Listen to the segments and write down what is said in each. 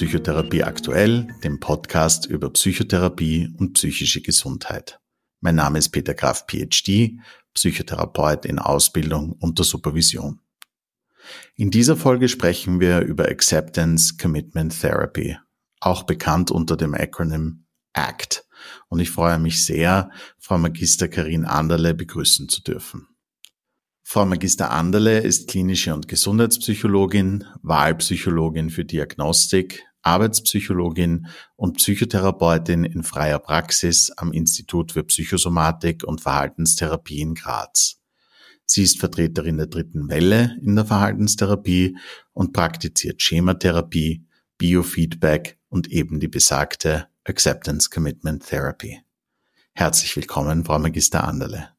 Psychotherapie aktuell, dem Podcast über Psychotherapie und psychische Gesundheit. Mein Name ist Peter Graf, PhD, Psychotherapeut in Ausbildung unter Supervision. In dieser Folge sprechen wir über Acceptance Commitment Therapy, auch bekannt unter dem Akronym ACT. Und ich freue mich sehr, Frau Magister Karin Anderle begrüßen zu dürfen. Frau Magister Anderle ist klinische und Gesundheitspsychologin, Wahlpsychologin für Diagnostik, Arbeitspsychologin und Psychotherapeutin in freier Praxis am Institut für Psychosomatik und Verhaltenstherapie in Graz. Sie ist Vertreterin der dritten Welle in der Verhaltenstherapie und praktiziert Schematherapie, Biofeedback und eben die besagte Acceptance Commitment Therapy. Herzlich willkommen, Frau Magister Anderle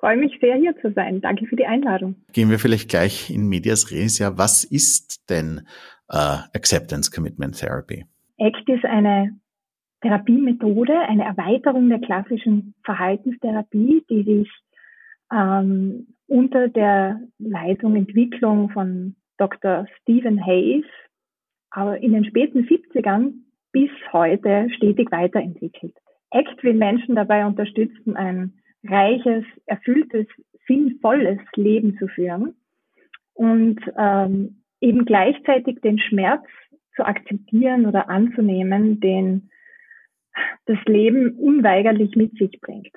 freue mich sehr, hier zu sein. Danke für die Einladung. Gehen wir vielleicht gleich in Medias Res. Ja, was ist denn äh, Acceptance Commitment Therapy? ACT ist eine Therapiemethode, eine Erweiterung der klassischen Verhaltenstherapie, die sich ähm, unter der Leitung Entwicklung von Dr. Stephen Hayes aber in den späten 70ern bis heute stetig weiterentwickelt. ACT will Menschen dabei unterstützen, ein reiches, erfülltes, sinnvolles Leben zu führen und ähm, eben gleichzeitig den Schmerz zu akzeptieren oder anzunehmen, den das Leben unweigerlich mit sich bringt.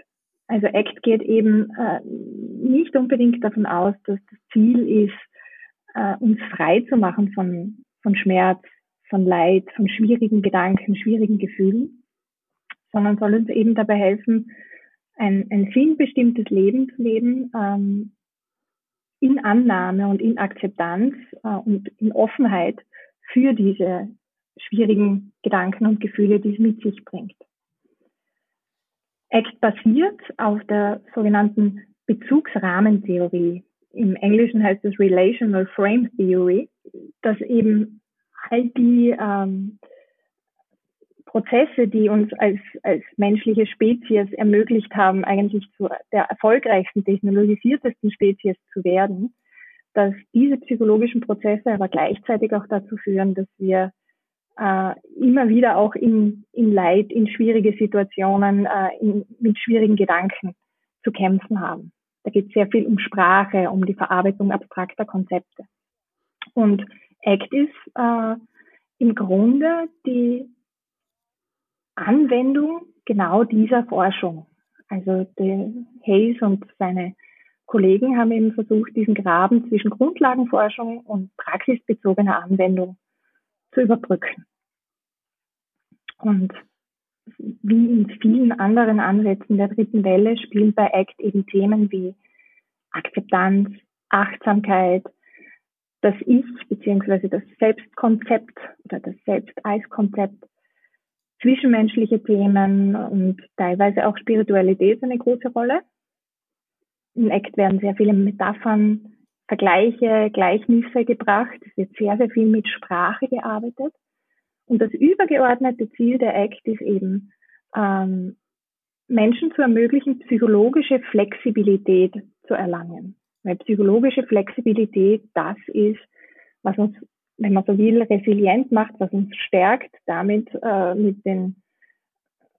Also ACT geht eben äh, nicht unbedingt davon aus, dass das Ziel ist, äh, uns frei zu machen von, von Schmerz, von Leid, von schwierigen Gedanken, schwierigen Gefühlen, sondern soll uns eben dabei helfen, ein, ein sinnbestimmtes Leben zu leben, ähm, in Annahme und in Akzeptanz äh, und in Offenheit für diese schwierigen Gedanken und Gefühle, die es mit sich bringt. ACT basiert auf der sogenannten Bezugsrahmentheorie. Im Englischen heißt es Relational Frame Theory, dass eben all die ähm, Prozesse, die uns als, als menschliche Spezies ermöglicht haben, eigentlich zu der erfolgreichsten, technologisiertesten Spezies zu werden, dass diese psychologischen Prozesse aber gleichzeitig auch dazu führen, dass wir äh, immer wieder auch in, in Leid, in schwierige Situationen, äh, in, mit schwierigen Gedanken zu kämpfen haben. Da geht es sehr viel um Sprache, um die Verarbeitung abstrakter Konzepte. Und ACT ist äh, im Grunde die Anwendung genau dieser Forschung. Also Hayes und seine Kollegen haben eben versucht, diesen Graben zwischen Grundlagenforschung und praxisbezogener Anwendung zu überbrücken. Und wie in vielen anderen Ansätzen der dritten Welle spielen bei ACT eben Themen wie Akzeptanz, Achtsamkeit, das Ich beziehungsweise das Selbstkonzept oder das Selbst-Als-Konzept zwischenmenschliche Themen und teilweise auch Spiritualität eine große Rolle. Im Act werden sehr viele Metaphern, Vergleiche, Gleichnisse gebracht. Es wird sehr, sehr viel mit Sprache gearbeitet. Und das übergeordnete Ziel der Act ist eben, ähm, Menschen zu ermöglichen, psychologische Flexibilität zu erlangen. Weil psychologische Flexibilität das ist, was uns wenn man so will, resilient macht, was uns stärkt, damit äh, mit den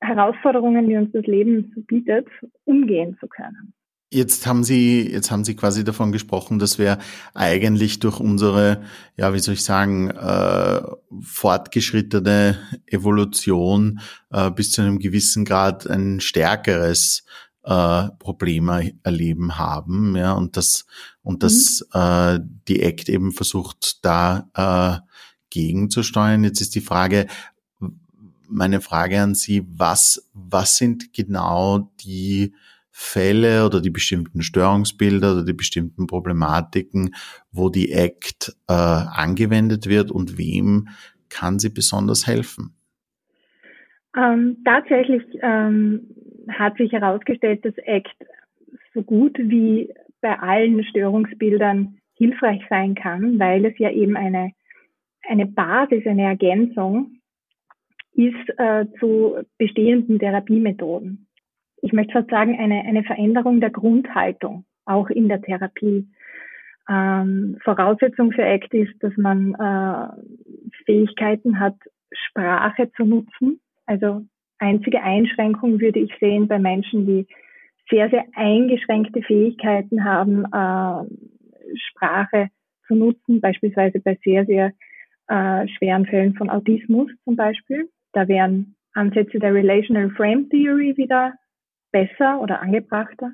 Herausforderungen, die uns das Leben bietet, umgehen zu können. Jetzt haben Sie, jetzt haben Sie quasi davon gesprochen, dass wir eigentlich durch unsere, ja, wie soll ich sagen, äh, fortgeschrittene Evolution äh, bis zu einem gewissen Grad ein stärkeres äh, Probleme erleben haben, ja, und das und das mhm. äh, die ACT eben versucht da äh, gegenzusteuern. Jetzt ist die Frage, meine Frage an Sie, was was sind genau die Fälle oder die bestimmten Störungsbilder oder die bestimmten Problematiken, wo die ACT äh, angewendet wird und wem kann sie besonders helfen? Ähm, tatsächlich ähm, hat sich herausgestellt, dass ACT so gut wie bei allen Störungsbildern hilfreich sein kann, weil es ja eben eine, eine Basis, eine Ergänzung ist äh, zu bestehenden Therapiemethoden. Ich möchte fast sagen, eine, eine Veränderung der Grundhaltung, auch in der Therapie. Ähm, Voraussetzung für ACT ist, dass man äh, Fähigkeiten hat, Sprache zu nutzen. Also einzige Einschränkung würde ich sehen bei Menschen, die sehr, sehr eingeschränkte Fähigkeiten haben, äh, Sprache zu nutzen, beispielsweise bei sehr, sehr äh, schweren Fällen von Autismus zum Beispiel. Da wären Ansätze der Relational Frame Theory wieder besser oder angebrachter.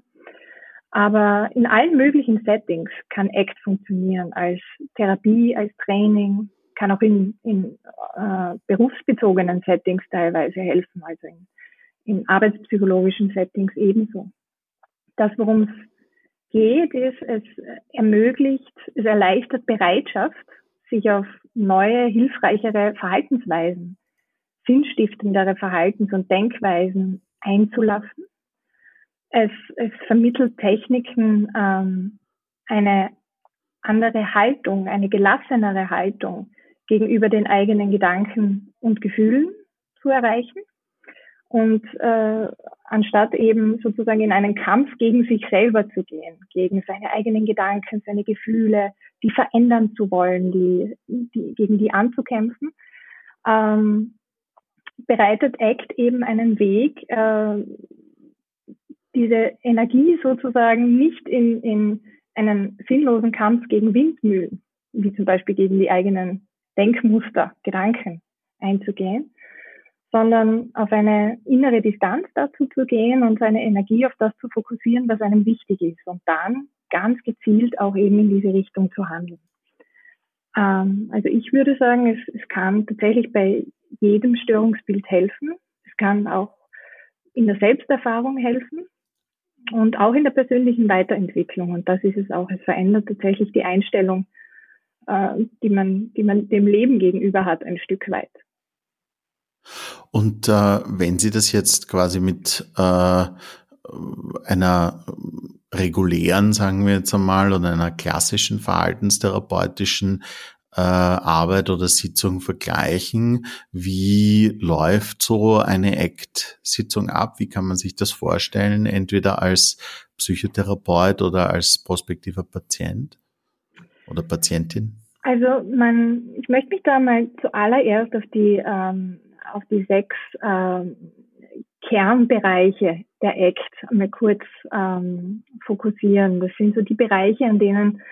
Aber in allen möglichen Settings kann ACT funktionieren, als Therapie, als Training, kann auch in, in äh, berufsbezogenen Settings teilweise helfen, also in, in arbeitspsychologischen Settings ebenso. Das, worum es geht, ist, es ermöglicht, es erleichtert Bereitschaft, sich auf neue, hilfreichere Verhaltensweisen, sinnstiftendere Verhaltens- und Denkweisen einzulassen es, es vermittelt Techniken ähm, eine andere Haltung, eine gelassenere Haltung gegenüber den eigenen Gedanken und Gefühlen zu erreichen. Und äh, anstatt eben sozusagen in einen Kampf gegen sich selber zu gehen, gegen seine eigenen Gedanken, seine Gefühle, die verändern zu wollen, die, die gegen die anzukämpfen, ähm, bereitet ACT eben einen Weg, äh, diese Energie sozusagen nicht in, in einen sinnlosen Kampf gegen Windmühlen, wie zum Beispiel gegen die eigenen Denkmuster, Gedanken einzugehen, sondern auf eine innere Distanz dazu zu gehen und seine Energie auf das zu fokussieren, was einem wichtig ist und dann ganz gezielt auch eben in diese Richtung zu handeln. Ähm, also ich würde sagen, es, es kann tatsächlich bei jedem Störungsbild helfen. Es kann auch in der Selbsterfahrung helfen, und auch in der persönlichen Weiterentwicklung. Und das ist es auch. Es verändert tatsächlich die Einstellung, äh, die man, die man dem Leben gegenüber hat, ein Stück weit. Und äh, wenn Sie das jetzt quasi mit äh, einer regulären, sagen wir jetzt einmal, oder einer klassischen verhaltenstherapeutischen äh, Arbeit oder Sitzung vergleichen. Wie läuft so eine ACT-Sitzung ab? Wie kann man sich das vorstellen? Entweder als Psychotherapeut oder als prospektiver Patient oder Patientin? Also man, ich möchte mich da mal zuallererst auf die ähm, auf die sechs ähm, Kernbereiche der ACT mal kurz ähm, fokussieren. Das sind so die Bereiche, an denen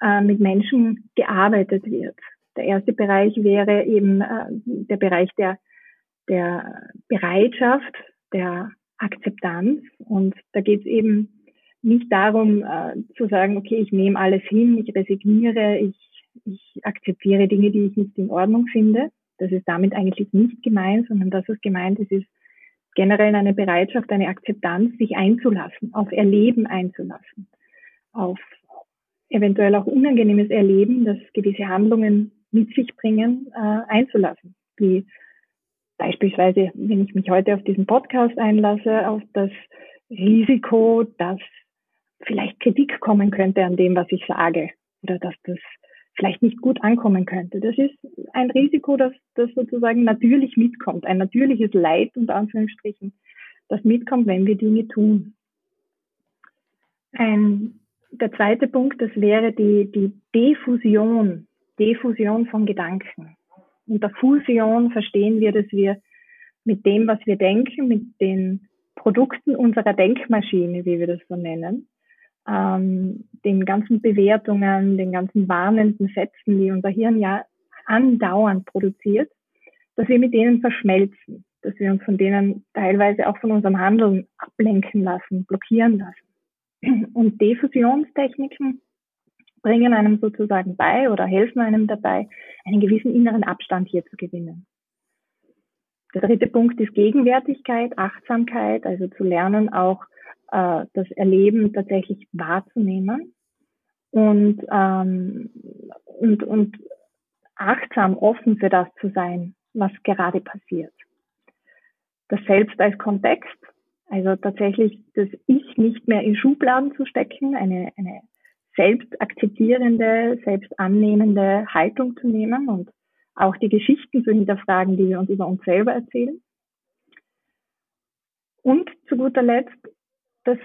äh, mit Menschen gearbeitet wird. Der erste Bereich wäre eben äh, der Bereich der, der Bereitschaft, der Akzeptanz. Und da geht es eben nicht darum äh, zu sagen, okay, ich nehme alles hin, ich resigniere, ich, ich akzeptiere Dinge, die ich nicht in Ordnung finde. Das ist damit eigentlich nicht gemeint, sondern das, was gemeint ist, ist generell eine Bereitschaft, eine Akzeptanz, sich einzulassen, auf Erleben einzulassen, auf eventuell auch unangenehmes Erleben, das gewisse Handlungen mit sich bringen, äh, einzulassen. Wie beispielsweise, wenn ich mich heute auf diesen Podcast einlasse, auf das Risiko, dass vielleicht Kritik kommen könnte an dem, was ich sage oder dass das vielleicht nicht gut ankommen könnte. Das ist ein Risiko, das, das sozusagen natürlich mitkommt, ein natürliches Leid unter Anführungsstrichen, das mitkommt, wenn wir Dinge tun. Ein der zweite Punkt, das wäre die, die Diffusion, Diffusion von Gedanken. Unter Fusion verstehen wir, dass wir mit dem, was wir denken, mit den Produkten unserer Denkmaschine, wie wir das so nennen, ähm, den ganzen Bewertungen, den ganzen warnenden Sätzen, die unser Hirn ja andauernd produziert, dass wir mit denen verschmelzen, dass wir uns von denen teilweise auch von unserem Handeln ablenken lassen, blockieren lassen. Und Diffusionstechniken bringen einem sozusagen bei oder helfen einem dabei, einen gewissen inneren Abstand hier zu gewinnen. Der dritte Punkt ist Gegenwärtigkeit, Achtsamkeit, also zu lernen, auch äh, das Erleben tatsächlich wahrzunehmen und, ähm, und, und achtsam, offen für das zu sein, was gerade passiert. Das Selbst als Kontext, also tatsächlich das Ich nicht mehr in Schubladen zu stecken, eine, eine selbst akzeptierende, selbst annehmende Haltung zu nehmen und auch die Geschichten zu hinterfragen, die wir uns über uns selber erzählen. Und zu guter Letzt, dass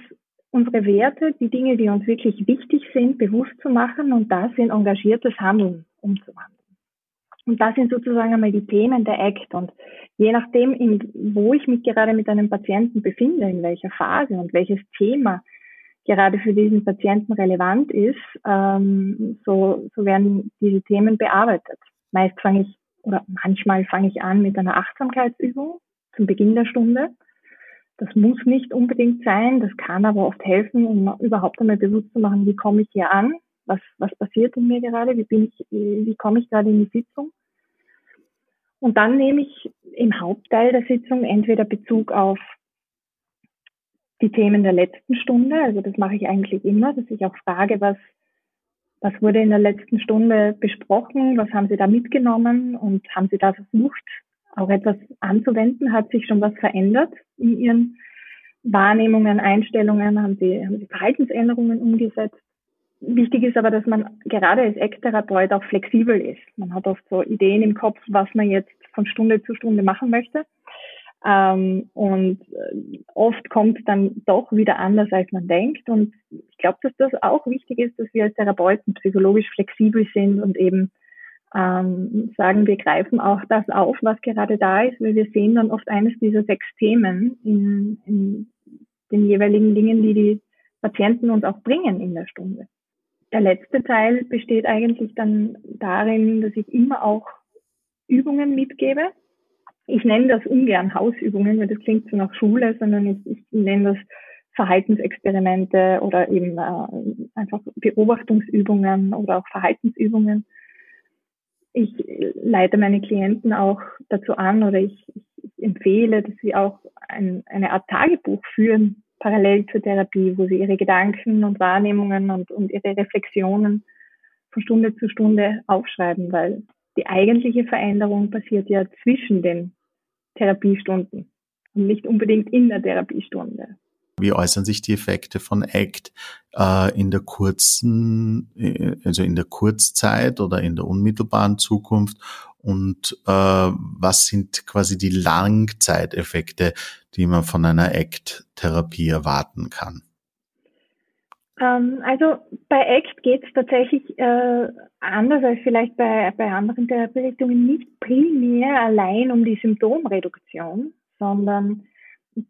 unsere Werte, die Dinge, die uns wirklich wichtig sind, bewusst zu machen und das in engagiertes Handeln umzuwandeln. Und das sind sozusagen einmal die Themen der ACT. Und je nachdem, in, wo ich mich gerade mit einem Patienten befinde, in welcher Phase und welches Thema gerade für diesen Patienten relevant ist, ähm, so, so werden diese Themen bearbeitet. Meist fange ich oder manchmal fange ich an mit einer Achtsamkeitsübung zum Beginn der Stunde. Das muss nicht unbedingt sein, das kann aber oft helfen, um überhaupt einmal bewusst zu machen, wie komme ich hier an, was, was passiert in mir gerade, wie bin ich, wie komme ich gerade in die Sitzung. Und dann nehme ich im Hauptteil der Sitzung entweder Bezug auf die Themen der letzten Stunde, also das mache ich eigentlich immer, dass ich auch frage, was, was wurde in der letzten Stunde besprochen, was haben Sie da mitgenommen und haben Sie da versucht, auch etwas anzuwenden? Hat sich schon was verändert in Ihren Wahrnehmungen, Einstellungen? Haben Sie, haben Sie Verhaltensänderungen umgesetzt? Wichtig ist aber, dass man gerade als Ecktherapeut auch flexibel ist. Man hat oft so Ideen im Kopf, was man jetzt von Stunde zu Stunde machen möchte. Ähm, und äh, oft kommt dann doch wieder anders, als man denkt. Und ich glaube, dass das auch wichtig ist, dass wir als Therapeuten psychologisch flexibel sind und eben ähm, sagen, wir greifen auch das auf, was gerade da ist, weil wir sehen dann oft eines dieser sechs Themen in, in den jeweiligen Dingen, die die Patienten uns auch bringen in der Stunde. Der letzte Teil besteht eigentlich dann darin, dass ich immer auch Übungen mitgebe. Ich nenne das ungern Hausübungen, weil das klingt so nach Schule, sondern ich, ich nenne das Verhaltensexperimente oder eben äh, einfach Beobachtungsübungen oder auch Verhaltensübungen ich leite meine Klienten auch dazu an oder ich, ich empfehle, dass sie auch ein, eine Art Tagebuch führen, parallel zur Therapie, wo sie ihre Gedanken und Wahrnehmungen und, und ihre Reflexionen von Stunde zu Stunde aufschreiben, weil die eigentliche Veränderung passiert ja zwischen den Therapiestunden und nicht unbedingt in der Therapiestunde. Wie äußern sich die Effekte von ACT äh, in der kurzen, äh, also in der Kurzzeit oder in der unmittelbaren Zukunft? Und äh, was sind quasi die Langzeiteffekte, die man von einer ACT-Therapie erwarten kann? Ähm, also bei ACT geht es tatsächlich äh, anders als vielleicht bei, bei anderen Therapierichtungen nicht primär allein um die Symptomreduktion, sondern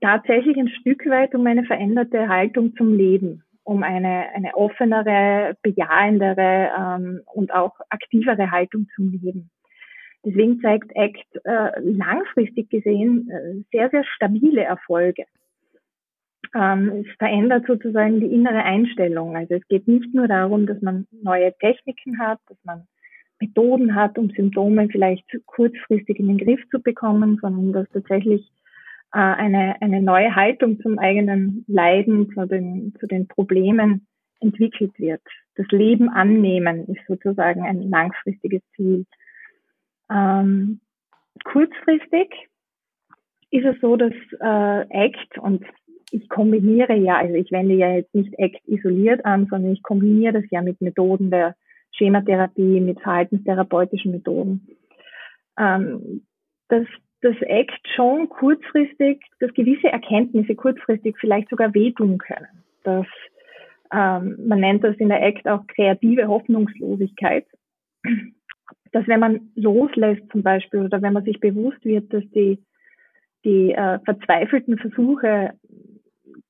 tatsächlich ein Stück weit um eine veränderte Haltung zum Leben, um eine, eine offenere, bejahendere ähm, und auch aktivere Haltung zum Leben. Deswegen zeigt ACT äh, langfristig gesehen äh, sehr, sehr stabile Erfolge. Ähm, es verändert sozusagen die innere Einstellung. Also es geht nicht nur darum, dass man neue Techniken hat, dass man Methoden hat, um Symptome vielleicht kurzfristig in den Griff zu bekommen, sondern dass tatsächlich äh, eine, eine neue Haltung zum eigenen Leiden, zu den, zu den Problemen entwickelt wird. Das Leben annehmen ist sozusagen ein langfristiges Ziel. Ähm, kurzfristig ist es so, dass äh, ACT und ich kombiniere ja, also ich wende ja jetzt nicht ACT isoliert an, sondern ich kombiniere das ja mit Methoden der Schematherapie, mit verhaltenstherapeutischen Methoden. Ähm, das das ACT schon kurzfristig, dass gewisse Erkenntnisse kurzfristig vielleicht sogar wehtun können. Das, ähm, man nennt das in der ACT auch kreative Hoffnungslosigkeit. Dass wenn man loslässt zum Beispiel oder wenn man sich bewusst wird, dass die, die äh, verzweifelten Versuche,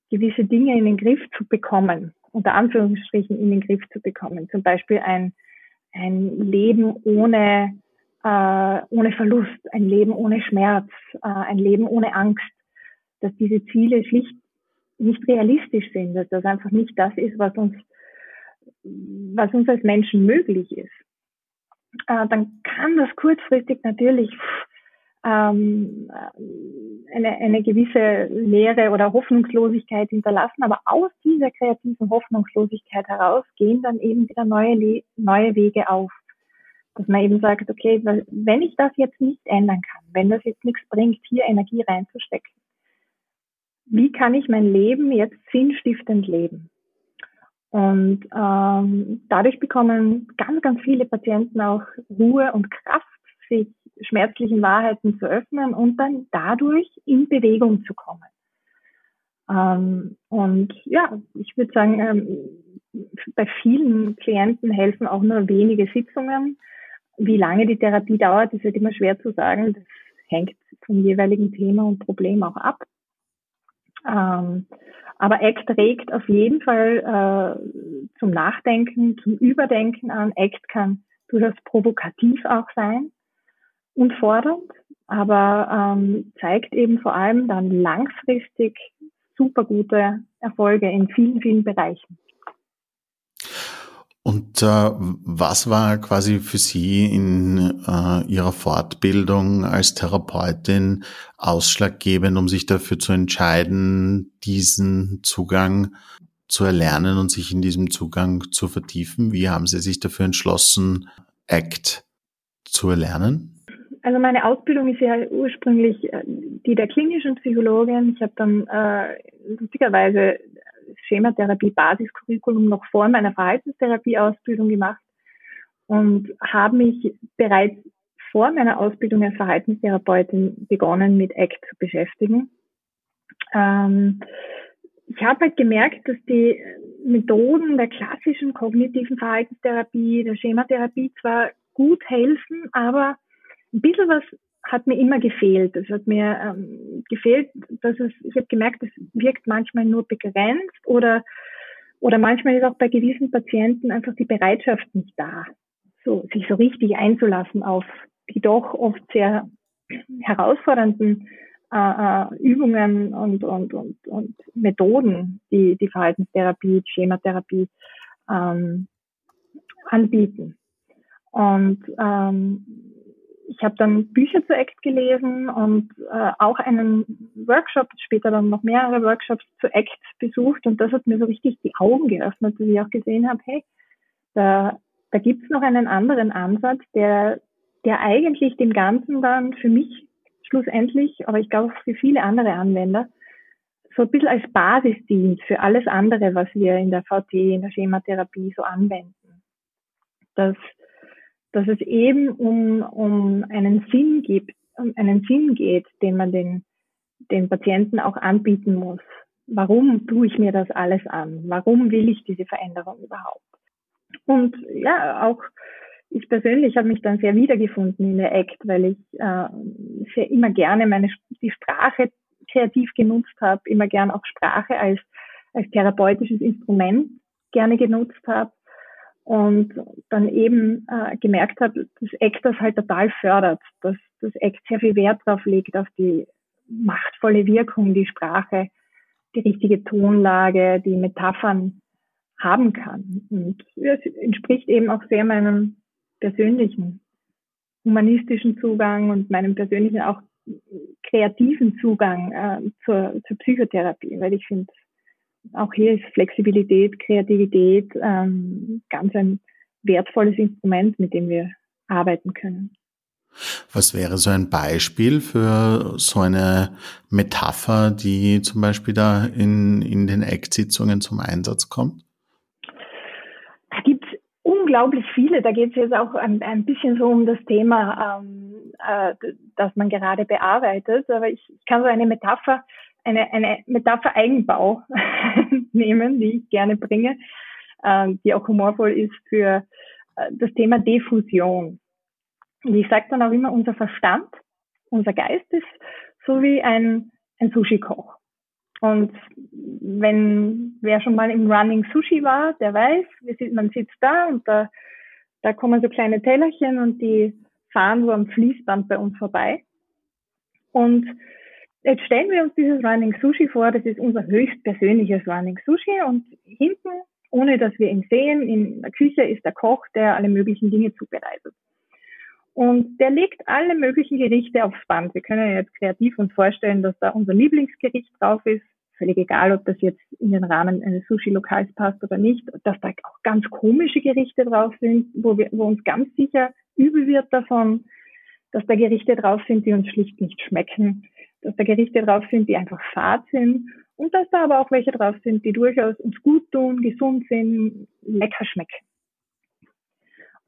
gewisse Dinge in den Griff zu bekommen, unter Anführungsstrichen in den Griff zu bekommen, zum Beispiel ein, ein Leben ohne äh, ohne Verlust, ein Leben ohne Schmerz, äh, ein Leben ohne Angst, dass diese Ziele schlicht nicht realistisch sind, dass das einfach nicht das ist, was uns, was uns als Menschen möglich ist. Äh, dann kann das kurzfristig natürlich ähm, eine, eine gewisse Leere oder Hoffnungslosigkeit hinterlassen, aber aus dieser kreativen Hoffnungslosigkeit heraus gehen dann eben wieder neue, neue Wege auf dass man eben sagt, okay, wenn ich das jetzt nicht ändern kann, wenn das jetzt nichts bringt, hier Energie reinzustecken, wie kann ich mein Leben jetzt sinnstiftend leben? Und ähm, dadurch bekommen ganz, ganz viele Patienten auch Ruhe und Kraft, sich schmerzlichen Wahrheiten zu öffnen und dann dadurch in Bewegung zu kommen. Ähm, und ja, ich würde sagen, ähm, bei vielen Klienten helfen auch nur wenige Sitzungen Wie lange die Therapie dauert, ist halt immer schwer zu sagen. Das hängt vom jeweiligen Thema und Problem auch ab. Ähm, aber ACT regt auf jeden Fall äh, zum Nachdenken, zum Überdenken an. ACT kann durchaus provokativ auch sein und fordernd, aber ähm, zeigt eben vor allem dann langfristig super gute Erfolge in vielen, vielen Bereichen. Und äh, was war quasi für Sie in äh, Ihrer Fortbildung als Therapeutin ausschlaggebend, um sich dafür zu entscheiden, diesen Zugang zu erlernen und sich in diesem Zugang zu vertiefen? Wie haben Sie sich dafür entschlossen, ACT zu erlernen? Also meine Ausbildung ist ja ursprünglich äh, die der klinischen Psychologin. Ich habe dann äh, lustigerweise Schematherapie Basiscurriculum noch vor meiner Verhaltenstherapie-Ausbildung gemacht und habe mich bereits vor meiner Ausbildung als Verhaltenstherapeutin begonnen, mit ACT zu beschäftigen. Ähm, ich habe halt gemerkt, dass die Methoden der klassischen kognitiven Verhaltenstherapie, der Schematherapie zwar gut helfen, aber ein bisschen was hat mir immer gefehlt. Es hat mir ähm, gefehlt, dass es, ich habe gemerkt, es wirkt manchmal nur begrenzt oder, oder manchmal ist auch bei gewissen Patienten einfach die Bereitschaft nicht da, so, sich so richtig einzulassen auf die doch oft sehr herausfordernden äh, äh Übungen und, und, und, und Methoden, die die Verhaltenstherapie, Schematherapie ähm, anbieten. Und ähm, ich habe dann Bücher zu ACT gelesen und äh, auch einen Workshop, später dann noch mehrere Workshops zu ACT besucht und das hat mir so richtig die Augen geöffnet, dass ich auch gesehen habe, hey, da, da gibt es noch einen anderen Ansatz, der, der eigentlich dem Ganzen dann für mich schlussendlich, aber ich glaube für viele andere Anwender, so ein bisschen als Basis dient für alles andere, was wir in der VT, in der Schematherapie so anwenden. Das dass es eben um, um einen Sinn gibt, um einen Sinn geht, den man den, den Patienten auch anbieten muss. Warum tue ich mir das alles an? Warum will ich diese Veränderung überhaupt? Und ja, auch ich persönlich habe mich dann sehr wiedergefunden in der ACT, weil ich äh, sehr immer gerne meine die Sprache kreativ genutzt habe, immer gern auch Sprache als als therapeutisches Instrument gerne genutzt habe und dann eben äh, gemerkt habe, dass ACT das halt total fördert, dass das ACT sehr viel Wert darauf legt, auf die machtvolle Wirkung, die Sprache, die richtige Tonlage, die Metaphern haben kann. Und es entspricht eben auch sehr meinem persönlichen humanistischen Zugang und meinem persönlichen auch kreativen Zugang äh, zur, zur Psychotherapie, weil ich finde, auch hier ist Flexibilität, Kreativität ähm, ganz ein wertvolles Instrument, mit dem wir arbeiten können. Was wäre so ein Beispiel für so eine Metapher, die zum Beispiel da in, in den ACT-Sitzungen zum Einsatz kommt? Da gibt es unglaublich viele. Da geht es jetzt auch ein, ein bisschen so um das Thema, ähm, äh, das man gerade bearbeitet. Aber ich, ich kann so eine Metapher eine, eine Metapher Eigenbau nehmen, die ich gerne bringe, äh, die auch humorvoll ist für äh, das Thema Diffusion. Und ich sage dann auch immer, unser Verstand, unser Geist ist so wie ein, ein Sushi-Koch. Und wenn wer schon mal im Running Sushi war, der weiß, man sitzt da und da, da kommen so kleine Tellerchen und die fahren so am Fließband bei uns vorbei. Und Jetzt stellen wir uns dieses Running Sushi vor, das ist unser höchstpersönliches Running Sushi und hinten, ohne dass wir ihn sehen, in der Küche ist der Koch, der alle möglichen Dinge zubereitet. Und der legt alle möglichen Gerichte aufs Band. Wir können jetzt kreativ uns vorstellen, dass da unser Lieblingsgericht drauf ist. Völlig egal, ob das jetzt in den Rahmen eines Sushi-Lokals passt oder nicht. Dass da auch ganz komische Gerichte drauf sind, wo, wir, wo uns ganz sicher übel wird davon. Dass da Gerichte drauf sind, die uns schlicht nicht schmecken dass da Gerichte drauf sind, die einfach fad sind und dass da aber auch welche drauf sind, die durchaus uns gut tun, gesund sind, lecker schmecken.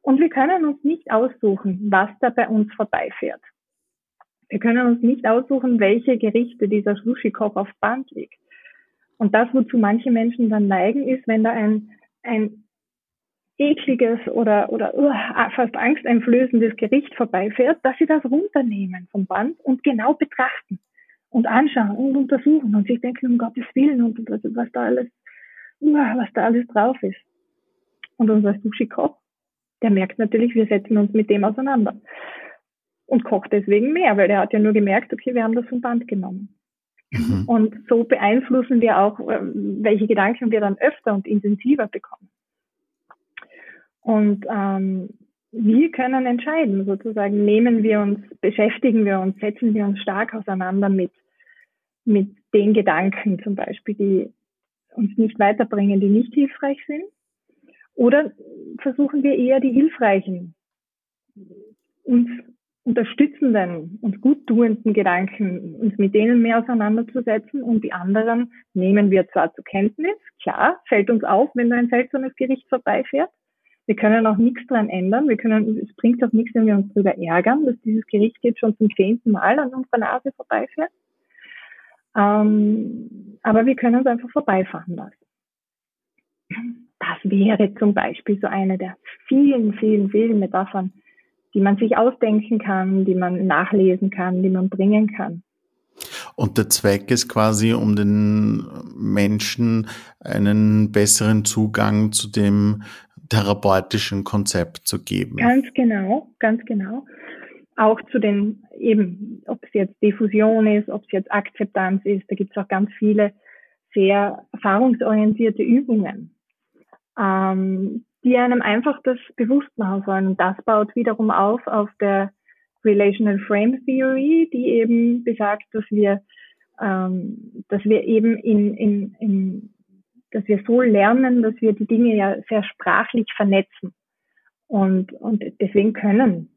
Und wir können uns nicht aussuchen, was da bei uns vorbeifährt. Wir können uns nicht aussuchen, welche Gerichte dieser Sushi-Koch aufs Band legt. Und das, wozu manche Menschen dann neigen, ist, wenn da ein, ein ekliges oder, oder uh, fast angsteinflößendes Gericht vorbeifährt, dass sie das runternehmen vom Band und genau betrachten und anschauen und untersuchen und sich denken, um Gottes Willen und was, was da alles, uh, was da alles drauf ist. Und unser Sushi-Koch, der merkt natürlich, wir setzen uns mit dem auseinander und kocht deswegen mehr, weil er hat ja nur gemerkt, okay, wir haben das vom Band genommen. Mhm. Und so beeinflussen wir auch, ähm, welche Gedanken wir dann öfter und intensiver bekommen. Und ähm, wir können entscheiden, sozusagen, nehmen wir uns, beschäftigen wir uns, setzen wir uns stark auseinander mit, mit den Gedanken zum Beispiel, die uns nicht weiterbringen, die nicht hilfreich sind. Oder versuchen wir eher die hilfreichen, uns unterstützenden und guttuenden Gedanken, uns mit denen mehr auseinanderzusetzen und die anderen nehmen wir zwar zur Kenntnis, klar, fällt uns auf, wenn da ein seltsames Gericht vorbeifährt. Wir können auch nichts dran ändern. Wir können, es bringt auch nichts, wenn wir uns darüber ärgern, dass dieses Gericht jetzt schon zum zehnten Mal an unserer Nase vorbeifährt. Ähm, aber wir können es einfach vorbeifahren lassen. Das wäre zum Beispiel so eine der vielen, vielen, vielen Metaphern, die man sich ausdenken kann, die man nachlesen kann, die man bringen kann. Und der Zweck ist quasi, um den Menschen einen besseren Zugang zu dem therapeutischen Konzept zu geben. Ganz genau, ganz genau. Auch zu den eben, ob es jetzt Diffusion ist, ob es jetzt Akzeptanz ist, da gibt es auch ganz viele sehr erfahrungsorientierte Übungen, ähm, die einem einfach das bewusst machen sollen. Und das baut wiederum auf auf der Relational Frame Theory, die eben besagt, dass wir, ähm, dass wir eben in, in, in, dass wir so lernen, dass wir die Dinge ja sehr sprachlich vernetzen. Und, und deswegen können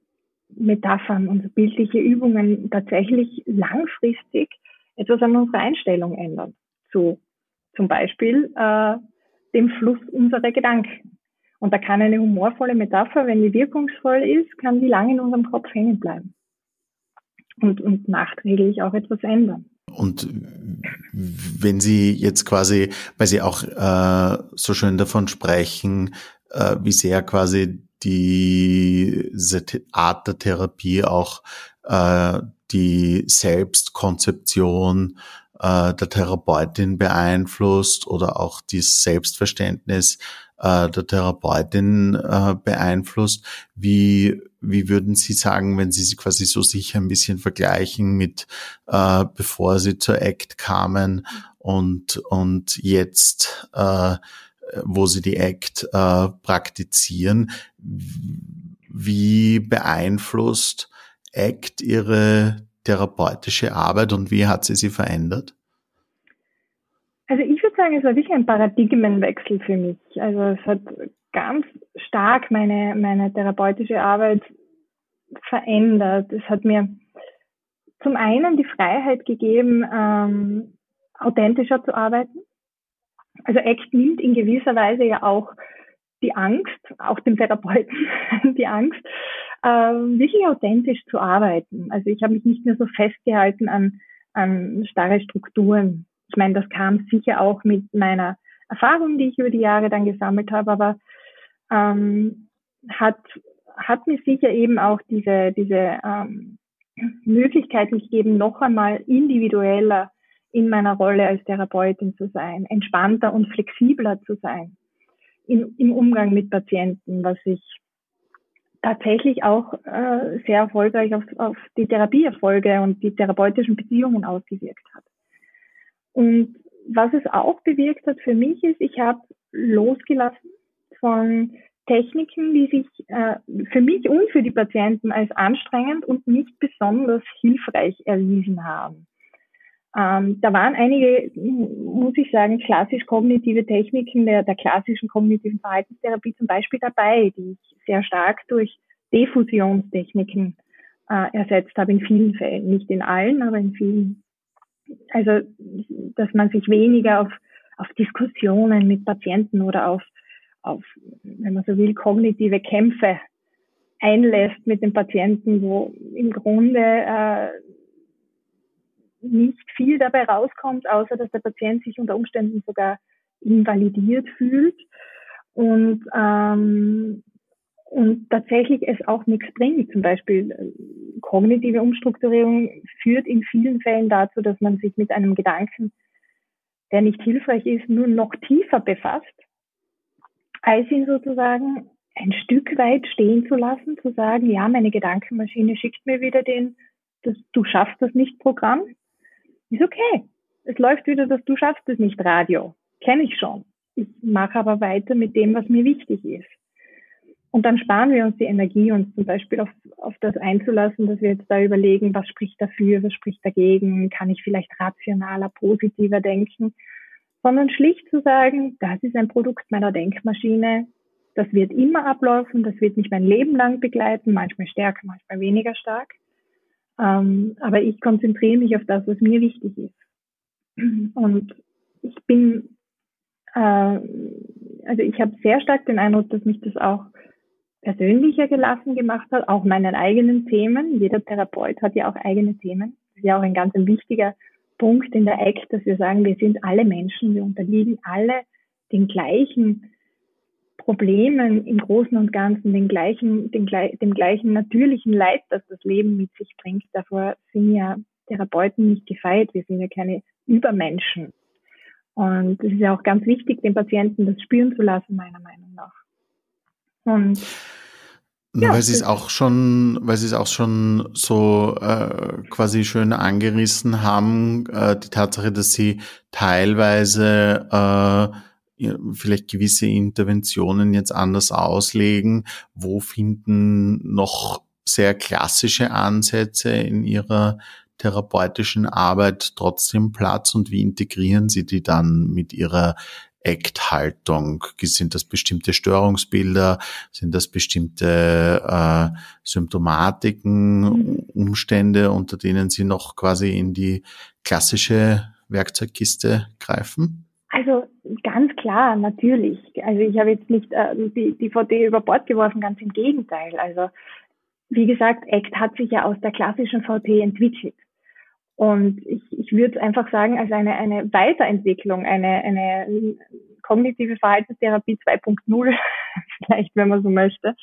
Metaphern und bildliche Übungen tatsächlich langfristig etwas an unserer Einstellung ändern. Zu zum Beispiel äh, dem Fluss unserer Gedanken. Und da kann eine humorvolle Metapher, wenn die wirkungsvoll ist, kann die lange in unserem Kopf hängen bleiben. Und, und nachträglich auch etwas ändern. Und wenn Sie jetzt quasi, weil Sie auch äh, so schön davon sprechen, äh, wie sehr quasi diese Art der Therapie auch äh, die Selbstkonzeption äh, der Therapeutin beeinflusst oder auch das Selbstverständnis äh, der Therapeutin äh, beeinflusst. Wie, wie würden Sie sagen, wenn Sie sie quasi so sicher ein bisschen vergleichen mit äh, bevor Sie zur ACT kamen und, und jetzt, äh, wo Sie die ACT äh, praktizieren, wie beeinflusst ACT Ihre therapeutische Arbeit und wie hat sie sie verändert? Sagen, es war wirklich ein Paradigmenwechsel für mich. Also es hat ganz stark meine, meine therapeutische Arbeit verändert. Es hat mir zum einen die Freiheit gegeben, ähm, authentischer zu arbeiten. Also ACT nimmt in gewisser Weise ja auch die Angst, auch dem Therapeuten die Angst, ähm, wirklich authentisch zu arbeiten. Also ich habe mich nicht mehr so festgehalten an, an starre Strukturen. Ich meine, das kam sicher auch mit meiner Erfahrung, die ich über die Jahre dann gesammelt habe, aber ähm, hat, hat mir sicher eben auch diese, diese ähm, Möglichkeit gegeben, noch einmal individueller in meiner Rolle als Therapeutin zu sein, entspannter und flexibler zu sein in, im Umgang mit Patienten, was ich tatsächlich auch äh, sehr erfolgreich auf, auf die Therapieerfolge und die therapeutischen Beziehungen ausgewirkt hat. Und was es auch bewirkt hat für mich ist, ich habe losgelassen von Techniken, die sich äh, für mich und für die Patienten als anstrengend und nicht besonders hilfreich erwiesen haben. Ähm, da waren einige, muss ich sagen, klassisch kognitive Techniken der, der klassischen kognitiven Verhaltenstherapie zum Beispiel dabei, die ich sehr stark durch Diffusionstechniken äh, ersetzt habe in vielen Fällen, nicht in allen, aber in vielen. Also, dass man sich weniger auf, auf Diskussionen mit Patienten oder auf, auf, wenn man so will, kognitive Kämpfe einlässt mit den Patienten, wo im Grunde äh, nicht viel dabei rauskommt, außer dass der Patient sich unter Umständen sogar invalidiert fühlt. und, ähm, und tatsächlich es auch nichts bringt. Zum Beispiel äh, kognitive Umstrukturierung führt in vielen Fällen dazu, dass man sich mit einem Gedanken, der nicht hilfreich ist, nur noch tiefer befasst, als ihn sozusagen ein Stück weit stehen zu lassen, zu sagen, ja, meine Gedankenmaschine schickt mir wieder den, das, du schaffst das nicht Programm. Ist okay. Es läuft wieder das Du schaffst es nicht Radio. Kenne ich schon. Ich mache aber weiter mit dem, was mir wichtig ist. Und dann sparen wir uns die Energie, uns zum Beispiel auf, auf das einzulassen, dass wir jetzt da überlegen, was spricht dafür, was spricht dagegen, kann ich vielleicht rationaler, positiver denken, sondern schlicht zu sagen, das ist ein Produkt meiner Denkmaschine, das wird immer ablaufen, das wird mich mein Leben lang begleiten, manchmal stärker, manchmal weniger stark. Ähm, aber ich konzentriere mich auf das, was mir wichtig ist. Und ich bin, äh, also ich habe sehr stark den Eindruck, dass mich das auch persönlicher gelassen gemacht hat, auch meinen eigenen Themen. Jeder Therapeut hat ja auch eigene Themen. Das ist ja auch ein ganz wichtiger Punkt in der ACT, dass wir sagen, wir sind alle Menschen, wir unterliegen alle den gleichen Problemen im Großen und Ganzen, den gleichen, den, dem gleichen natürlichen Leid, das das Leben mit sich bringt. Davor sind ja Therapeuten nicht gefeit. Wir sind ja keine Übermenschen. Und es ist ja auch ganz wichtig, den Patienten das spüren zu lassen, meiner Meinung nach. Und ja, weil sie es auch schon, weil sie es auch schon so äh, quasi schön angerissen haben, äh, die Tatsache, dass sie teilweise äh, vielleicht gewisse Interventionen jetzt anders auslegen? Wo finden noch sehr klassische Ansätze in ihrer therapeutischen Arbeit trotzdem Platz und wie integrieren Sie die dann mit Ihrer Act-Haltung? Sind das bestimmte Störungsbilder? Sind das bestimmte äh, Symptomatiken. Umstände, unter denen Sie noch quasi in die klassische Werkzeugkiste greifen? Also ganz klar, natürlich. Also ich habe jetzt nicht äh, die, die VD über Bord geworfen, ganz im Gegenteil. Also wie gesagt, ACT hat sich ja aus der klassischen VT entwickelt. Und ich, ich würde einfach sagen, als eine, eine Weiterentwicklung, eine, eine kognitive Verhaltenstherapie 2.0, vielleicht, wenn man so möchte,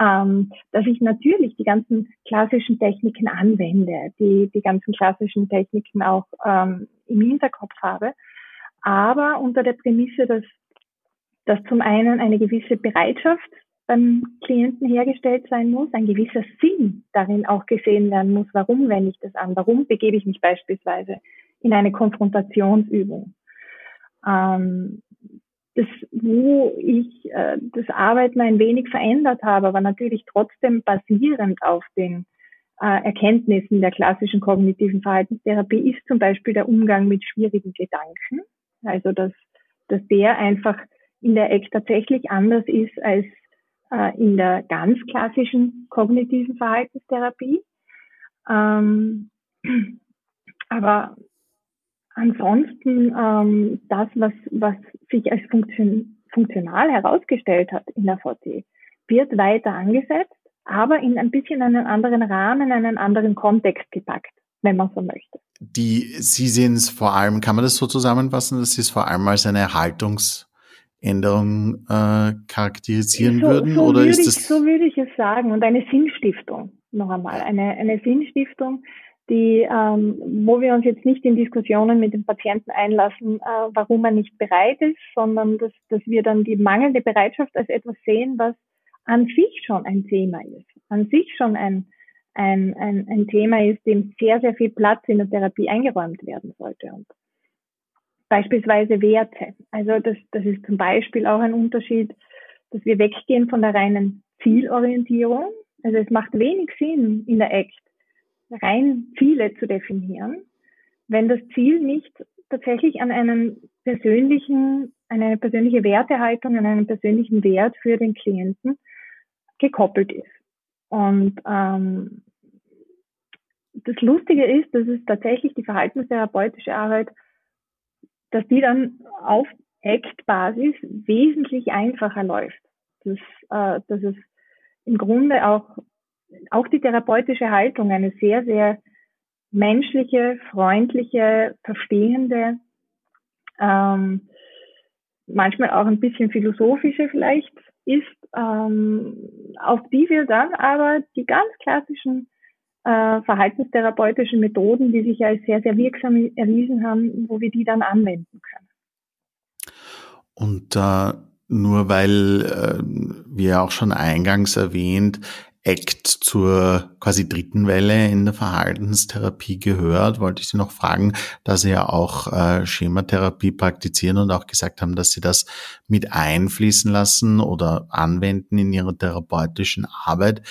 ähm, dass ich natürlich die ganzen klassischen Techniken anwende, die, die ganzen klassischen Techniken auch ähm, im Hinterkopf habe. Aber unter der Prämisse, dass, dass zum einen eine gewisse Bereitschaft beim Klienten hergestellt sein muss, ein gewisser Sinn darin auch gesehen werden muss, warum wende ich das an, warum begebe ich mich beispielsweise in eine Konfrontationsübung. Ähm, das, wo ich äh, das Arbeiten ein wenig verändert habe, aber natürlich trotzdem basierend auf den äh, Erkenntnissen der klassischen kognitiven Verhaltenstherapie, ist zum Beispiel der Umgang mit schwierigen Gedanken. Also dass, dass der einfach in der Eck tatsächlich anders ist als äh, in der ganz klassischen kognitiven Verhaltenstherapie. Ähm, aber ansonsten ähm, das, was, was sich als Funktion, funktional herausgestellt hat in der VT, wird weiter angesetzt, aber in ein bisschen einen anderen Rahmen, einen anderen Kontext gepackt, wenn man so möchte die, Sie sehen es vor allem, kann man das so zusammenfassen, dass Sie es vor allem als eine Haltungsänderung äh, charakterisieren so, würden? So oder würde ist ich, das so würde ich es sagen. Und eine Sinnstiftung, noch einmal. Eine, eine Sinnstiftung, die, ähm, wo wir uns jetzt nicht in Diskussionen mit dem Patienten einlassen, äh, warum er nicht bereit ist, sondern dass, dass wir dann die mangelnde Bereitschaft als etwas sehen, was an sich schon ein Thema ist, an sich schon ein, ein, ein, ein Thema ist, dem sehr, sehr viel Platz in der Therapie eingeräumt werden sollte. Und beispielsweise Werte. Also das, das ist zum Beispiel auch ein Unterschied, dass wir weggehen von der reinen Zielorientierung. Also es macht wenig Sinn in der ACT rein Ziele zu definieren, wenn das Ziel nicht tatsächlich an einen persönlichen, eine persönliche Wertehaltung, an einen persönlichen Wert für den Klienten gekoppelt ist. Und ähm, das Lustige ist, dass es tatsächlich die verhaltenstherapeutische Arbeit, dass die dann auf Act-Basis wesentlich einfacher läuft. Dass, äh, dass es im Grunde auch, auch die therapeutische Haltung eine sehr, sehr menschliche, freundliche, verstehende, ähm, manchmal auch ein bisschen philosophische vielleicht ist, ähm, auf die wir dann aber die ganz klassischen äh, verhaltenstherapeutischen Methoden, die sich als sehr, sehr wirksam erwiesen haben, wo wir die dann anwenden können. Und äh, nur weil, äh, wie ja auch schon eingangs erwähnt, ACT zur quasi dritten Welle in der Verhaltenstherapie gehört, wollte ich Sie noch fragen, da Sie ja auch äh, Schematherapie praktizieren und auch gesagt haben, dass Sie das mit einfließen lassen oder anwenden in Ihrer therapeutischen Arbeit.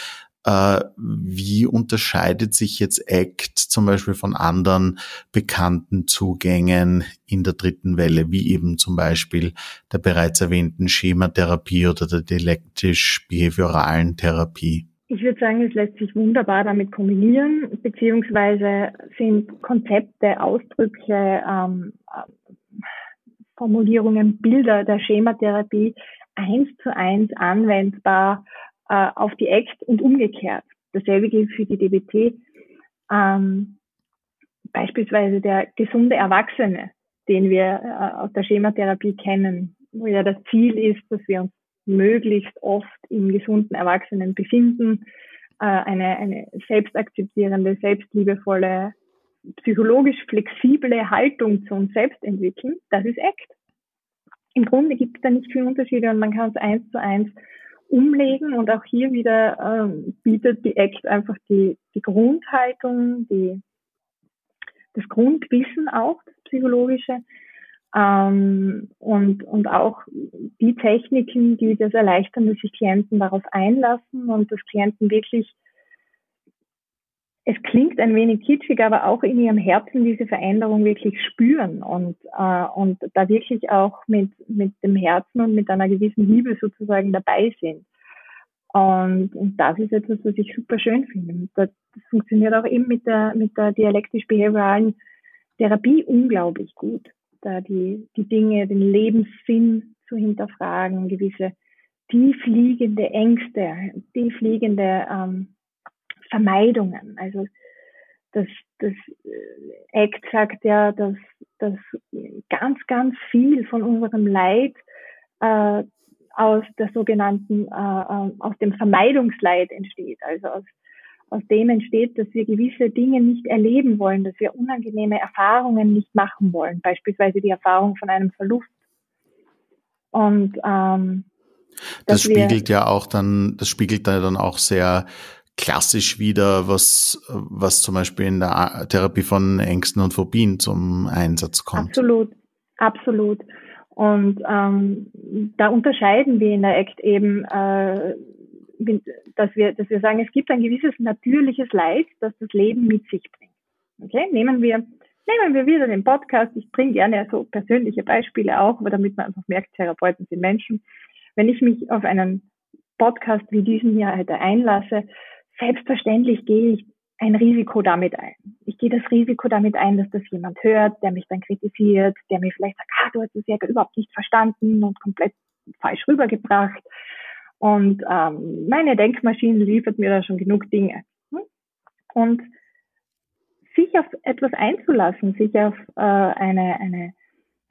Äh, wie unterscheidet sich jetzt ACT zum Beispiel von anderen bekannten Zugängen in der dritten Welle, wie eben zum Beispiel der bereits erwähnten Schematherapie oder der dialektisch-behavioralen Therapie? Ich würde sagen, es lässt sich wunderbar damit kombinieren, beziehungsweise sind Konzepte, Ausdrücke, ähm, Formulierungen, Bilder der Schematherapie eins zu eins anwendbar äh, auf die ACT und umgekehrt. Dasselbe gilt für die DBT. Ähm, beispielsweise der gesunde Erwachsene, den wir äh, aus der Schematherapie kennen, wo ja das Ziel ist, dass wir uns möglichst oft im gesunden Erwachsenen befinden, äh, eine, eine selbstakzeptierende, selbstliebevolle, psychologisch flexible Haltung zu uns selbst entwickeln, das ist ACT. Im Grunde gibt es da nicht viele Unterschiede und man kann es eins zu eins umlegen. Und auch hier wieder ähm, bietet die ACT einfach die, die Grundhaltung, die, das Grundwissen auch, das psychologische. Ähm, und, und auch die Techniken, die das erleichtern, dass sich Klienten darauf einlassen und dass Klienten wirklich es klingt ein wenig kitschig, aber auch in ihrem Herzen diese Veränderung wirklich spüren und, äh, und da wirklich auch mit, mit dem Herzen und mit einer gewissen Liebe sozusagen dabei sind. Und, und das ist etwas, was ich super schön finde. Das, das funktioniert auch eben mit der, mit der dialektisch-behavioralen Therapie unglaublich gut. Da die, die Dinge, den Lebenssinn zu hinterfragen, gewisse tiefliegende Ängste, tiefliegende ähm, Vermeidungen. Also das, das äh, ACT sagt ja, dass, dass ganz, ganz viel von unserem Leid äh, aus der sogenannten, äh, äh, aus dem Vermeidungsleid entsteht. Also aus, aus dem entsteht, dass wir gewisse Dinge nicht erleben wollen, dass wir unangenehme Erfahrungen nicht machen wollen, beispielsweise die Erfahrung von einem Verlust. Und ähm, das spiegelt ja auch dann, das spiegelt da dann auch sehr klassisch wieder, was, was zum Beispiel in der Therapie von Ängsten und Phobien zum Einsatz kommt. Absolut, absolut. Und ähm, da unterscheiden wir in der ACT eben, äh, dass wir, dass wir sagen, es gibt ein gewisses natürliches Leid, das das Leben mit sich bringt. Okay, nehmen wir, nehmen wir wieder den Podcast. Ich bringe gerne so persönliche Beispiele auch, aber damit man einfach merkt, Therapeuten sind Menschen. Wenn ich mich auf einen Podcast wie diesen hier heute einlasse, selbstverständlich gehe ich ein Risiko damit ein. Ich gehe das Risiko damit ein, dass das jemand hört, der mich dann kritisiert, der mir vielleicht sagt, ah, du hast es ja überhaupt nicht verstanden und komplett falsch rübergebracht. Und ähm, meine Denkmaschine liefert mir da schon genug Dinge. Und sich auf etwas einzulassen, sich auf äh, eine, eine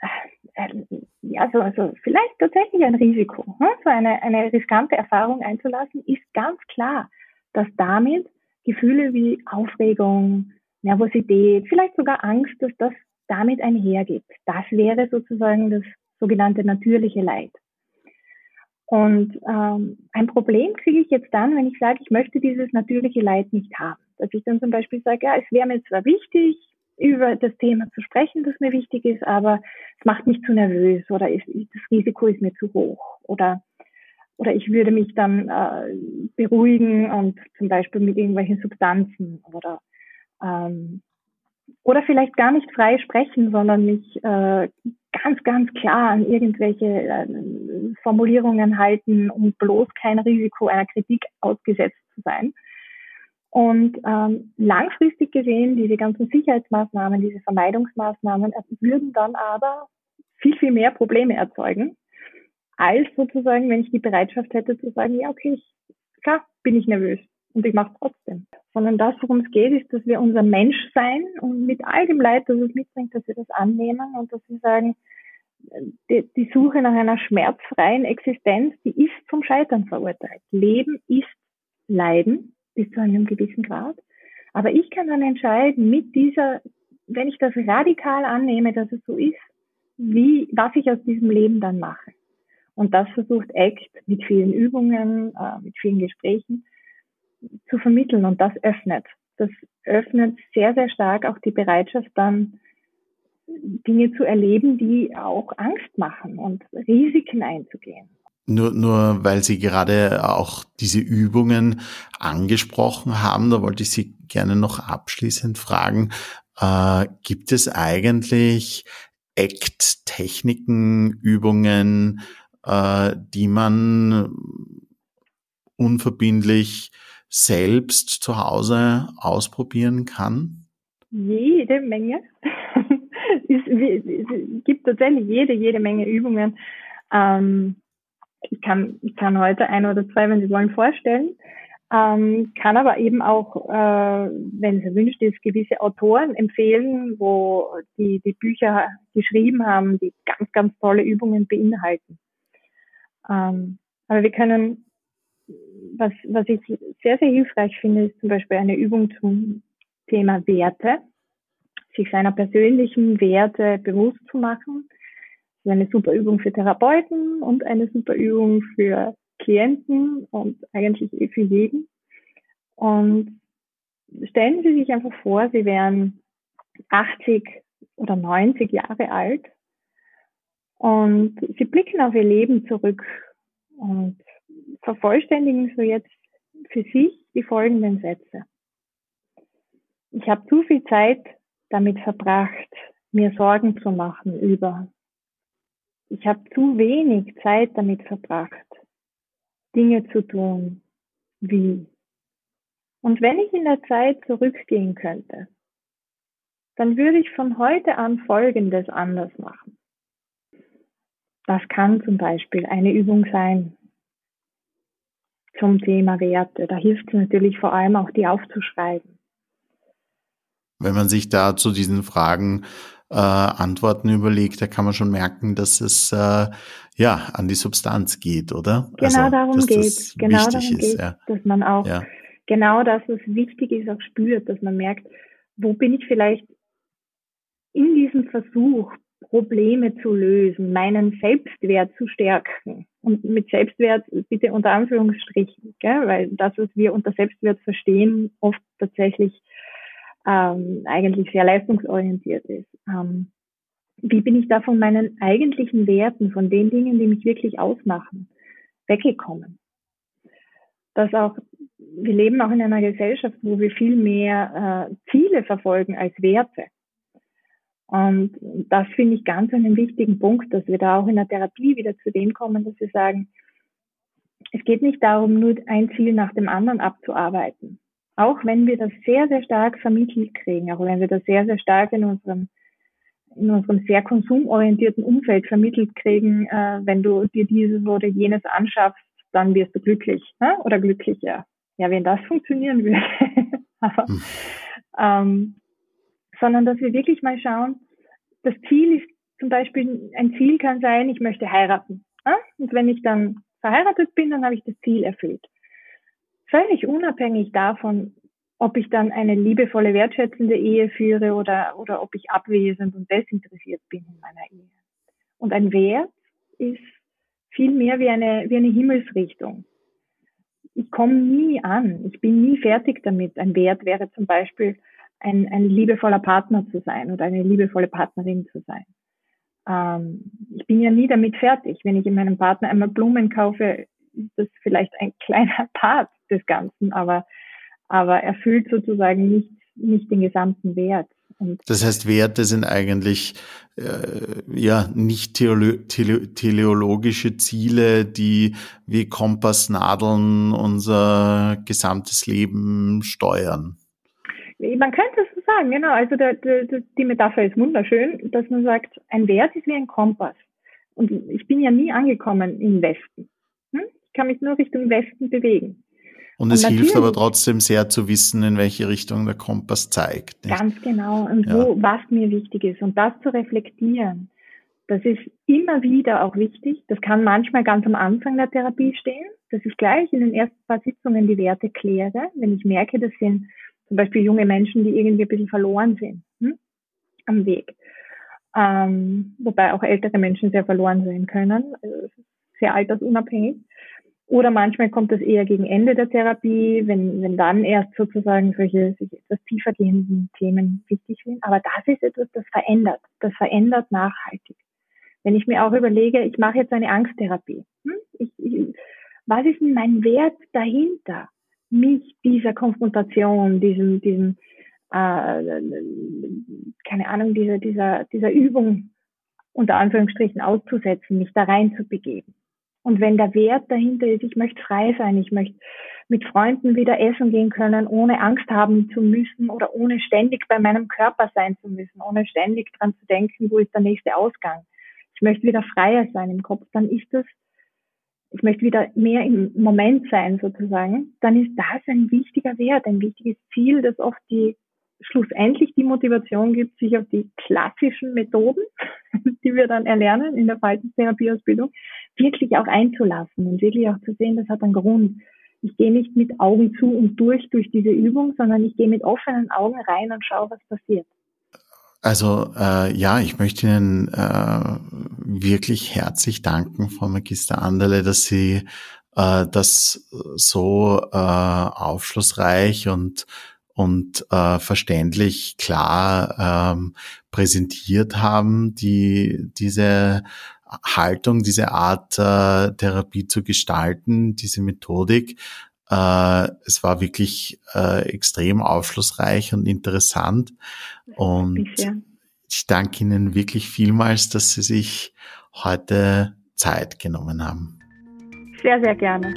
äh, ja, so, also vielleicht tatsächlich ein Risiko, hm? so eine, eine riskante Erfahrung einzulassen, ist ganz klar dass damit Gefühle wie Aufregung, Nervosität, vielleicht sogar Angst, dass das damit einhergeht. Das wäre sozusagen das sogenannte natürliche Leid. Und ähm, ein Problem kriege ich jetzt dann, wenn ich sage, ich möchte dieses natürliche Leid nicht haben. Dass ich dann zum Beispiel sage, ja, es wäre mir zwar wichtig, über das Thema zu sprechen, das mir wichtig ist, aber es macht mich zu nervös oder ist, das Risiko ist mir zu hoch. Oder oder ich würde mich dann äh, beruhigen und zum Beispiel mit irgendwelchen Substanzen oder ähm, oder vielleicht gar nicht frei sprechen, sondern mich äh, ganz, ganz klar an irgendwelche äh, Formulierungen halten, um bloß kein Risiko einer Kritik ausgesetzt zu sein. Und ähm, langfristig gesehen, diese ganzen Sicherheitsmaßnahmen, diese Vermeidungsmaßnahmen würden dann aber viel, viel mehr Probleme erzeugen, als sozusagen, wenn ich die Bereitschaft hätte zu sagen, ja, okay, ich, klar bin ich nervös und ich mache es trotzdem. Sondern das, worum es geht, ist, dass wir unser Menschsein und mit all dem Leid, das es mitbringt, dass wir das annehmen und dass wir sagen, die, die Suche nach einer schmerzfreien Existenz, die ist zum Scheitern verurteilt. Leben ist Leiden bis zu einem gewissen Grad. Aber ich kann dann entscheiden, mit dieser, wenn ich das radikal annehme, dass es so ist, wie, was ich aus diesem Leben dann mache. Und das versucht ACT mit vielen Übungen, äh, mit vielen Gesprächen zu vermitteln. Und das öffnet. Das öffnet sehr, sehr stark auch die Bereitschaft dann, Dinge zu erleben, die auch Angst machen und Risiken einzugehen. Nur, nur weil Sie gerade auch diese Übungen angesprochen haben, da wollte ich Sie gerne noch abschließend fragen, äh, gibt es eigentlich Act-Techniken, Übungen, äh, die man unverbindlich selbst zu Hause ausprobieren kann? Jede Menge. es, gibt tatsächlich jede, jede Menge Übungen. Ähm, ich, kann, ich kann heute ein oder zwei, wenn Sie wollen, vorstellen. Ähm, kann aber eben auch, äh, wenn es erwünscht ist, gewisse Autoren empfehlen, wo die, die Bücher geschrieben haben, die ganz, ganz tolle Übungen beinhalten. Ähm, aber wir können, was, was ich sehr, sehr hilfreich finde, ist zum Beispiel eine Übung zum Thema Werte, sich seiner persönlichen Werte bewusst zu machen. Das ist eine super Übung für Therapeuten und eine super Übung für Klienten und eigentlich eh für jeden. Und stellen Sie sich einfach vor, Sie wären 80 oder 90 Jahre alt und Sie blicken auf Ihr Leben zurück und vervollständigen so jetzt für sich die folgenden Sätze. Ich habe zu viel Zeit damit verbracht, mir Sorgen zu machen über. Ich habe zu wenig Zeit damit verbracht, Dinge zu tun wie. Und wenn ich in der Zeit zurückgehen könnte, dann würde ich von heute an Folgendes anders machen. Das kann zum Beispiel eine Übung sein zum Thema Werte. Da hilft es natürlich vor allem auch, die aufzuschreiben. Wenn man sich da zu diesen Fragen äh, Antworten überlegt, da kann man schon merken, dass es äh, ja an die Substanz geht, oder? Genau also, darum geht Genau darum ist, geht ja. dass man auch ja. genau das, was wichtig ist, auch spürt, dass man merkt, wo bin ich vielleicht in diesem Versuch, Probleme zu lösen, meinen Selbstwert zu stärken. Und mit Selbstwert bitte unter Anführungsstrichen, gell? weil das, was wir unter Selbstwert verstehen, oft tatsächlich ähm, eigentlich sehr leistungsorientiert ist. Ähm, wie bin ich da von meinen eigentlichen Werten, von den Dingen, die mich wirklich ausmachen, weggekommen? Dass auch, wir leben auch in einer Gesellschaft, wo wir viel mehr äh, Ziele verfolgen als Werte. Und das finde ich ganz einen wichtigen Punkt, dass wir da auch in der Therapie wieder zu dem kommen, dass wir sagen, es geht nicht darum, nur ein Ziel nach dem anderen abzuarbeiten. Auch wenn wir das sehr, sehr stark vermittelt kriegen, auch wenn wir das sehr, sehr stark in unserem in unserem sehr konsumorientierten Umfeld vermittelt kriegen, äh, wenn du dir dieses oder jenes anschaffst, dann wirst du glücklich ne? oder glücklicher. Ja, wenn das funktionieren würde. Aber, hm. ähm, sondern dass wir wirklich mal schauen, das Ziel ist zum Beispiel, ein Ziel kann sein, ich möchte heiraten. Und wenn ich dann verheiratet bin, dann habe ich das Ziel erfüllt. Völlig unabhängig davon, ob ich dann eine liebevolle, wertschätzende Ehe führe oder, oder ob ich abwesend und desinteressiert bin in meiner Ehe. Und ein Wert ist viel mehr wie eine, wie eine Himmelsrichtung. Ich komme nie an. Ich bin nie fertig damit. Ein Wert wäre zum Beispiel, ein, ein liebevoller Partner zu sein oder eine liebevolle Partnerin zu sein. Ähm, ich bin ja nie damit fertig. Wenn ich in meinem Partner einmal Blumen kaufe, ist das vielleicht ein kleiner Part des Ganzen, aber aber erfüllt sozusagen nicht, nicht den gesamten Wert. Und das heißt, Werte sind eigentlich äh, ja nicht theolo tele teleologische Ziele, die wie Kompassnadeln unser gesamtes Leben steuern. Man könnte es so sagen, genau. Also der, der, die Metapher ist wunderschön, dass man sagt, ein Wert ist wie ein Kompass. Und ich bin ja nie angekommen im Westen. Hm? Ich kann mich nur Richtung Westen bewegen. Und, es hilft aber trotzdem sehr zu wissen, in welche Richtung der Kompass zeigt. Nicht? Ganz genau. Und ja. wo, was mir wichtig ist. Und das zu reflektieren. Das ist immer wieder auch wichtig. Das kann manchmal ganz am Anfang der Therapie stehen, dass ich gleich in den ersten paar Sitzungen die Werte kläre, wenn ich merke, das sind zum Beispiel junge Menschen, die irgendwie ein bisschen verloren sind hm, am Weg. Ähm, wobei auch ältere Menschen sehr verloren sein können, also sehr altersunabhängig. Oder manchmal kommt das eher gegen Ende der Therapie, wenn, wenn dann erst sozusagen solche, solche etwas tiefer gehenden Themen wichtig sind. Aber das ist etwas, das verändert. Das verändert nachhaltig. Wenn ich mir auch überlege, ich mache jetzt eine Angsttherapie. Hm? Ich, ich, was ist denn mein Wert dahinter? Mich dieser Konfrontation, diesem, diesem, äh, keine Ahnung, dieser, dieser, dieser Übung unter Anführungsstrichen auszusetzen, mich da rein zu begeben. Und wenn der Wert dahinter ist, ich möchte frei sein, ich möchte mit Freunden wieder essen gehen können, ohne Angst haben zu müssen oder ohne ständig bei meinem Körper sein zu müssen, ohne ständig dran zu denken, wo ist der nächste Ausgang. Ich möchte wieder freier sein im Kopf, dann ist das, ich möchte wieder mehr im Moment sein sozusagen, dann ist das ein wichtiger Wert, ein wichtiges Ziel, das oft die schlussendlich die Motivation gibt, sich auf die klassischen Methoden, die wir dann erlernen in der Verhaltenstherapieausbildung, wirklich auch einzulassen und wirklich auch zu sehen, das hat einen Grund. Ich gehe nicht mit Augen zu und durch durch diese Übung, sondern ich gehe mit offenen Augen rein und schaue, was passiert. Also äh, ja, ich möchte Ihnen äh, wirklich herzlich danken, Frau Magister Anderle, dass Sie äh, das so äh, aufschlussreich und und äh, verständlich klar ähm, präsentiert haben, die diese Haltung, diese Art äh, Therapie zu gestalten, diese Methodik. Äh, es war wirklich äh, extrem aufschlussreich und interessant. Und ich danke Ihnen wirklich vielmals, dass Sie sich heute Zeit genommen haben. Sehr, sehr gerne.